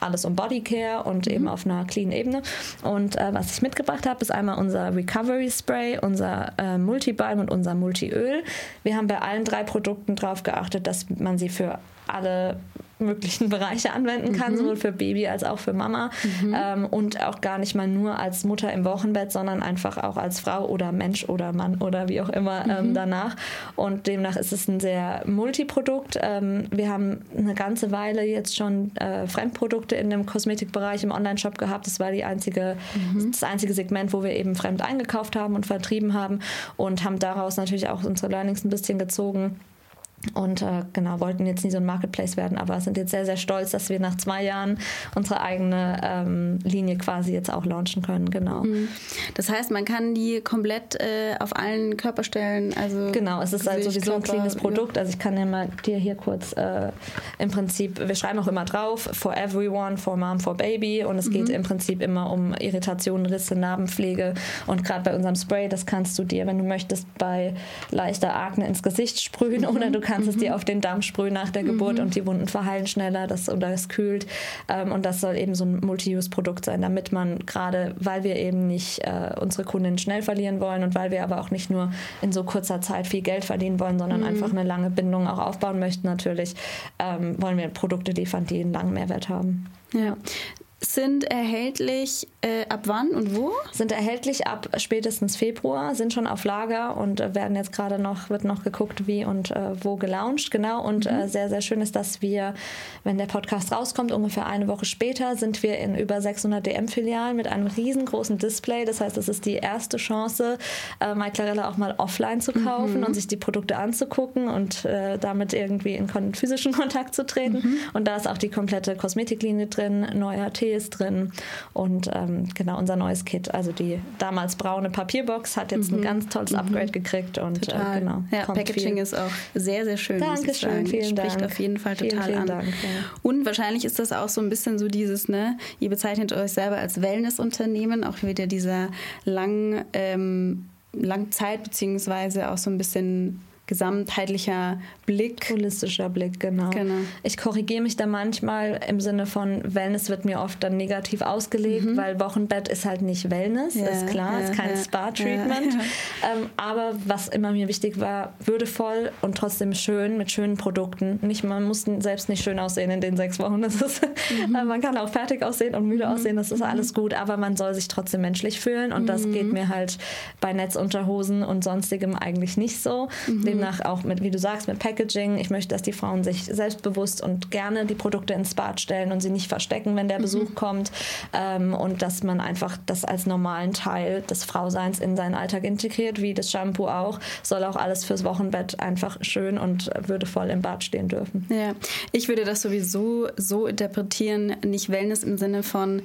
alles um Bodycare und mhm. eben auf einer clean Ebene. Und äh, was ich mitgebracht habe, ist einmal unser Recovery Spray, unser äh, Multibalm und unser Multiöl. Wir haben bei allen drei Produkten darauf geachtet, dass man sie für alle möglichen Bereiche anwenden kann, mhm. sowohl für Baby als auch für Mama mhm. ähm, und auch gar nicht mal nur als Mutter im Wochenbett, sondern einfach auch als Frau oder Mensch oder Mann oder wie auch immer ähm, mhm. danach. Und demnach ist es ein sehr Multiprodukt. Ähm, wir haben eine ganze Weile jetzt schon äh, Fremdprodukte in dem Kosmetikbereich im Onlineshop gehabt. Das war die einzige, mhm. das einzige Segment, wo wir eben fremd eingekauft haben und vertrieben haben und haben daraus natürlich auch unsere Learnings ein bisschen gezogen und äh, genau, wollten jetzt nie so ein Marketplace werden, aber sind jetzt sehr, sehr stolz, dass wir nach zwei Jahren unsere eigene ähm, Linie quasi jetzt auch launchen können. Genau. Mhm. Das heißt, man kann die komplett äh, auf allen Körperstellen, also. Genau, es ist halt sowieso ein cleanes Produkt. Also ich kann ja mal dir hier kurz äh, im Prinzip, wir schreiben auch immer drauf, for everyone, for mom, for baby. Und es mhm. geht im Prinzip immer um Irritationen, Risse, Narbenpflege. Und gerade bei unserem Spray, das kannst du dir, wenn du möchtest, bei leichter Akne ins Gesicht sprühen *laughs* mhm. oder du kannst kannst mhm. es dir mhm. auf den Darm sprühen nach der Geburt mhm. und die Wunden verheilen schneller das, oder es kühlt. Ähm, und das soll eben so ein Multi-Use-Produkt sein, damit man gerade, weil wir eben nicht äh, unsere Kunden schnell verlieren wollen und weil wir aber auch nicht nur in so kurzer Zeit viel Geld verdienen wollen, sondern mhm. einfach eine lange Bindung auch aufbauen möchten natürlich, ähm, wollen wir Produkte liefern, die einen langen Mehrwert haben. Ja, sind erhältlich äh, ab wann und wo? Sind erhältlich ab spätestens Februar, sind schon auf Lager und äh, werden jetzt gerade noch, wird noch geguckt, wie und äh, wo gelauncht, genau. Und mhm. Äh, sehr, sehr schön ist, dass wir, wenn der Podcast rauskommt, ungefähr eine Woche später, sind wir in über 600 DM-Filialen mit einem riesengroßen Display. Das heißt, es ist die erste Chance, äh, MyClarella auch mal offline zu kaufen mhm. und sich die Produkte anzugucken und äh, damit irgendwie in physischen *laughs* Kontakt zu treten. Mhm. Und da ist auch die komplette Kosmetiklinie drin, neuer Tee ist drin und ähm, genau unser neues Kit. Also die damals braune Papierbox hat jetzt mhm. ein ganz tolles mhm. Upgrade gekriegt und äh, genau. Ja, Packaging viel. ist auch sehr, sehr schön. Dankeschön, vielen Spricht Dank. auf jeden Fall total vielen, vielen an. Dank, ja. Und wahrscheinlich ist das auch so ein bisschen so dieses, ne, ihr bezeichnet euch selber als Wellnessunternehmen, auch wieder dieser lang, ähm, Langzeit beziehungsweise auch so ein bisschen gesamtheitlicher Blick. Holistischer Blick, genau. genau. Ich korrigiere mich da manchmal im Sinne von Wellness wird mir oft dann negativ ausgelegt, mhm. weil Wochenbett ist halt nicht Wellness, ja, ist klar, ja, ist kein ja, Spa-Treatment. Ähm, aber was immer mir wichtig war, würdevoll und trotzdem schön mit schönen Produkten. Nicht, man muss selbst nicht schön aussehen in den sechs Wochen. Das ist, mhm. *laughs* Man kann auch fertig aussehen und müde mhm. aussehen, das ist mhm. alles gut, aber man soll sich trotzdem menschlich fühlen und das geht mhm. mir halt bei Netzunterhosen und sonstigem eigentlich nicht so. Mhm. Demnach auch mit, wie du sagst, mit Packaging. Ich möchte, dass die Frauen sich selbstbewusst und gerne die Produkte ins Bad stellen und sie nicht verstecken, wenn der mhm. Besuch kommt. Ähm, und dass man einfach das als normalen Teil des Frauseins in seinen Alltag integriert, wie das Shampoo auch. Soll auch alles fürs Wochenbett einfach schön und würdevoll im Bad stehen dürfen. Ja, ich würde das sowieso so interpretieren, nicht Wellness im Sinne von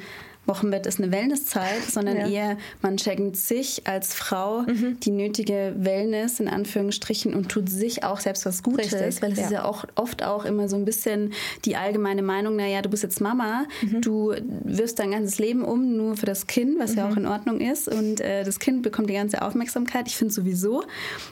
Wochenbett ist eine Wellnesszeit, sondern ja. eher man schenkt sich als Frau mhm. die nötige Wellness in Anführungsstrichen und tut sich auch selbst was Gutes, Richtig, weil es ja. ist ja auch oft auch immer so ein bisschen die allgemeine Meinung, naja, du bist jetzt Mama, mhm. du wirst dein ganzes Leben um nur für das Kind, was mhm. ja auch in Ordnung ist und äh, das Kind bekommt die ganze Aufmerksamkeit. Ich finde sowieso,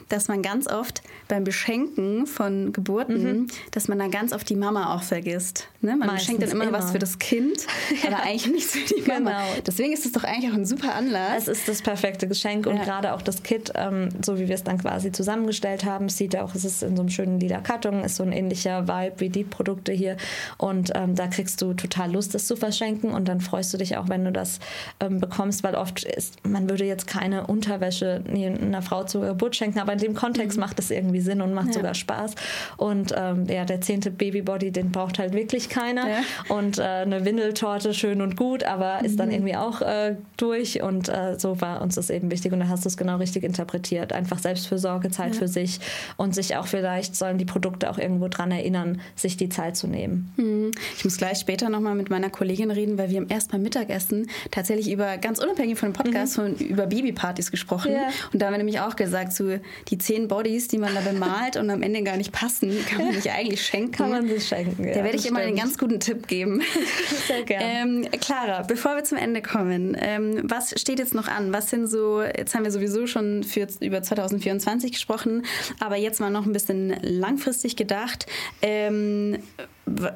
dass man ganz oft beim Beschenken von Geburten, mhm. dass man da ganz oft die Mama auch vergisst. Ne? Man Meistens schenkt dann immer, immer, was für das Kind, *laughs* aber eigentlich nichts für die Mama. Genau. Deswegen ist es doch eigentlich auch ein super Anlass. Es ist das perfekte Geschenk und ja. gerade auch das Kit, ähm, so wie wir es dann quasi zusammengestellt haben, sieht auch, es ist in so einem schönen lila Karton, ist so ein ähnlicher Vibe wie die Produkte hier und ähm, da kriegst du total Lust, das zu verschenken und dann freust du dich auch, wenn du das ähm, bekommst, weil oft ist, man würde jetzt keine Unterwäsche einer Frau zur Geburt schenken, aber in dem Kontext mhm. macht es irgendwie Sinn und macht ja. sogar Spaß und ähm, ja, der zehnte Babybody, den braucht halt wirklich keiner ja. und äh, eine Windeltorte schön und gut, aber ist dann mhm. irgendwie auch äh, durch und äh, so war uns das eben wichtig und da hast du es genau richtig interpretiert. Einfach Selbstfürsorge, Zeit ja. für sich und sich auch vielleicht sollen die Produkte auch irgendwo dran erinnern, sich die Zeit zu nehmen. Mhm. Ich muss gleich später nochmal mit meiner Kollegin reden, weil wir haben erst beim Mittagessen tatsächlich über, ganz unabhängig von dem Podcast, mhm. von, über Babypartys gesprochen. Ja. Und da haben wir nämlich auch gesagt, so die zehn Bodies, die man da bemalt und am Ende gar nicht passen, kann man sich eigentlich schenken. Kann man sich schenken, ja. Da werde ich immer einen ganz guten Tipp geben. *laughs* Sehr gerne. Ähm, Clara, bevor wir zum Ende kommen, ähm, was steht jetzt noch an? Was sind so, jetzt haben wir sowieso schon für, über 2024 gesprochen, aber jetzt mal noch ein bisschen langfristig gedacht. Ähm,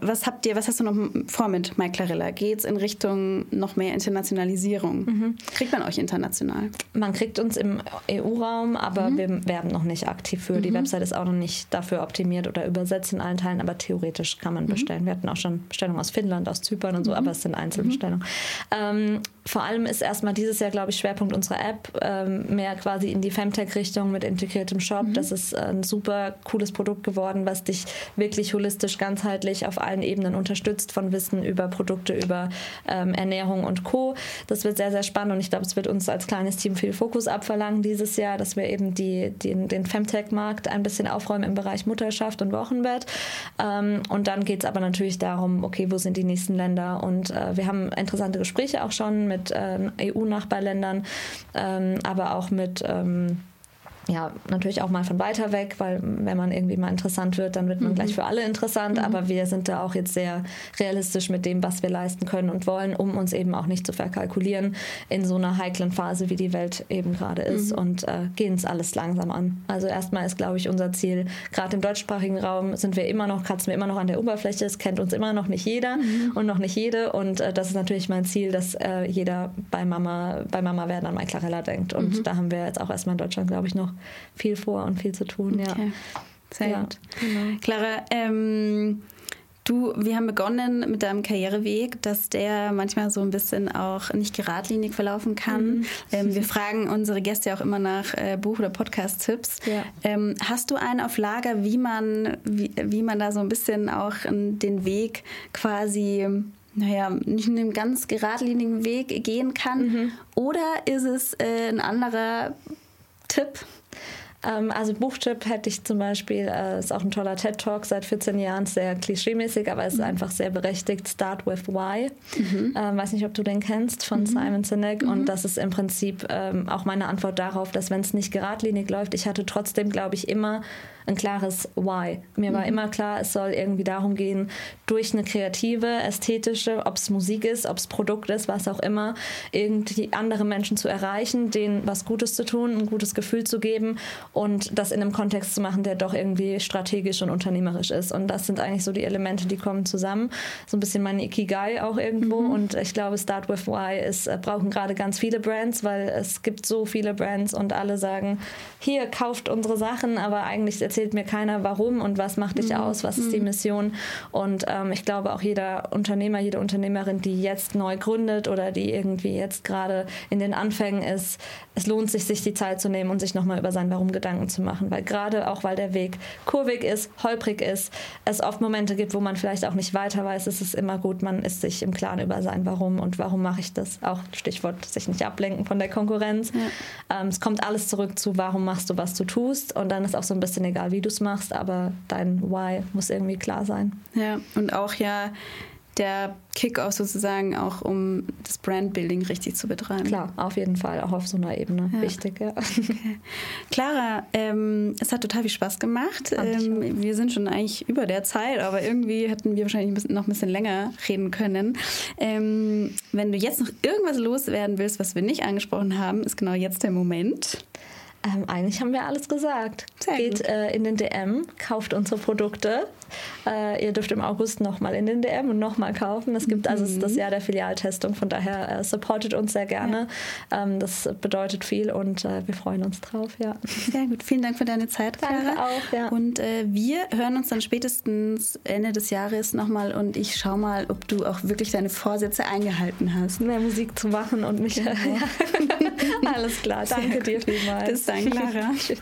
was habt ihr, was hast du noch vor mit Mike Clarilla? Geht es in Richtung noch mehr Internationalisierung? Mhm. Kriegt man euch international? Man kriegt uns im EU-Raum, aber mhm. wir werben noch nicht aktiv für. Mhm. Die Website ist auch noch nicht dafür optimiert oder übersetzt in allen Teilen, aber theoretisch kann man mhm. bestellen. Wir hatten auch schon Bestellungen aus Finnland, aus Zypern und so, mhm. aber es sind Einzelbestellungen. Mhm. Ähm, vor allem ist erstmal dieses Jahr, glaube ich, Schwerpunkt unserer App ähm, mehr quasi in die Femtech-Richtung mit integriertem Shop. Das ist ein super cooles Produkt geworden, was dich wirklich holistisch, ganzheitlich auf allen Ebenen unterstützt, von Wissen über Produkte, über ähm, Ernährung und Co. Das wird sehr, sehr spannend und ich glaube, es wird uns als kleines Team viel Fokus abverlangen dieses Jahr, dass wir eben die, die den Femtech-Markt ein bisschen aufräumen im Bereich Mutterschaft und Wochenbett. Ähm, und dann geht es aber natürlich darum, okay, wo sind die nächsten Länder? Und äh, wir haben interessante Gespräche auch schon mit äh, EU-Nachbarländern, ähm, aber auch mit ähm, ja, natürlich auch mal von weiter weg, weil wenn man irgendwie mal interessant wird, dann wird man mhm. gleich für alle interessant. Mhm. Aber wir sind da auch jetzt sehr realistisch mit dem, was wir leisten können und wollen, um uns eben auch nicht zu verkalkulieren in so einer heiklen Phase, wie die Welt eben gerade ist mhm. und äh, gehen es alles langsam an. Also erstmal ist, glaube ich, unser Ziel, gerade im deutschsprachigen Raum sind wir immer noch, kratzen wir immer noch an der Oberfläche, es kennt uns immer noch nicht jeder mhm. und noch nicht jede. Und äh, das ist natürlich mein Ziel, dass äh, jeder bei Mama, bei Mama werden an Mai Clarella denkt. Und mhm. da haben wir jetzt auch erstmal in Deutschland, glaube ich, noch viel vor und viel zu tun. Okay. Ja. Sehr ja, gut. Genau. Clara, ähm, Du, wir haben begonnen mit deinem Karriereweg, dass der manchmal so ein bisschen auch nicht geradlinig verlaufen kann. Mhm. Ähm, wir fragen unsere Gäste auch immer nach äh, Buch- oder Podcast-Tipps. Ja. Ähm, hast du einen auf Lager, wie man, wie, wie man da so ein bisschen auch den Weg quasi naja, nicht einen ganz geradlinigen Weg gehen kann? Mhm. Oder ist es äh, ein anderer Tipp? Ähm, also Buchtipp hätte ich zum Beispiel, äh, ist auch ein toller TED-Talk seit 14 Jahren, sehr klischeemäßig, aber es ist mhm. einfach sehr berechtigt. Start with Why. Mhm. Ähm, weiß nicht, ob du den kennst von mhm. Simon Sinek. Und mhm. das ist im Prinzip ähm, auch meine Antwort darauf, dass wenn es nicht geradlinig läuft, ich hatte trotzdem, glaube ich, immer ein klares Why. Mir war mhm. immer klar, es soll irgendwie darum gehen, durch eine kreative, ästhetische, ob es Musik ist, ob es Produkt ist, was auch immer, irgendwie andere Menschen zu erreichen, denen was Gutes zu tun, ein gutes Gefühl zu geben und das in einem Kontext zu machen, der doch irgendwie strategisch und unternehmerisch ist. Und das sind eigentlich so die Elemente, die kommen zusammen. So ein bisschen meine Ikigai auch irgendwo. Mhm. Und ich glaube, Start with Why ist, äh, brauchen gerade ganz viele Brands, weil es gibt so viele Brands und alle sagen, hier kauft unsere Sachen, aber eigentlich erzählt mir keiner, warum und was macht dich mhm. aus, was ist die mhm. Mission. Und ähm, ich glaube auch jeder Unternehmer, jede Unternehmerin, die jetzt neu gründet oder die irgendwie jetzt gerade in den Anfängen ist, es lohnt sich, sich die Zeit zu nehmen und sich nochmal über sein Warum Gedanken zu machen, weil gerade auch, weil der Weg kurvig ist, holprig ist, es oft Momente gibt, wo man vielleicht auch nicht weiter weiß, ist es immer gut, man ist sich im Klaren über sein Warum und warum mache ich das. Auch Stichwort, sich nicht ablenken von der Konkurrenz. Ja. Ähm, es kommt alles zurück zu, warum machst du, was du tust und dann ist auch so ein bisschen egal, wie du es machst, aber dein Why muss irgendwie klar sein. Ja, und auch ja der Kick-Off sozusagen auch, um das Brandbuilding richtig zu betreiben. Klar, auf jeden Fall, auch auf so einer Ebene. Ja. Wichtig, ja. Okay. Clara, ähm, es hat total viel Spaß gemacht. Ähm, wir sind schon eigentlich über der Zeit, aber irgendwie hätten wir wahrscheinlich noch ein bisschen länger reden können. Ähm, wenn du jetzt noch irgendwas loswerden willst, was wir nicht angesprochen haben, ist genau jetzt der Moment. Ähm, eigentlich haben wir alles gesagt. Sehr Geht äh, in den DM, kauft unsere Produkte. Äh, ihr dürft im August nochmal in den DM und nochmal kaufen. Es gibt mhm. also das Jahr der Filialtestung, von daher äh, supportet uns sehr gerne. Ja. Ähm, das bedeutet viel und äh, wir freuen uns drauf. Ja. Sehr gut. Vielen Dank für deine Zeit, Clara. Danke auch. Ja. Und äh, wir hören uns dann spätestens Ende des Jahres nochmal und ich schau mal, ob du auch wirklich deine Vorsätze eingehalten hast. Mehr Musik zu machen und mich. Genau. *laughs* Alles klar. Danke dir vielmals. Bis dann, Clara. Tschüss.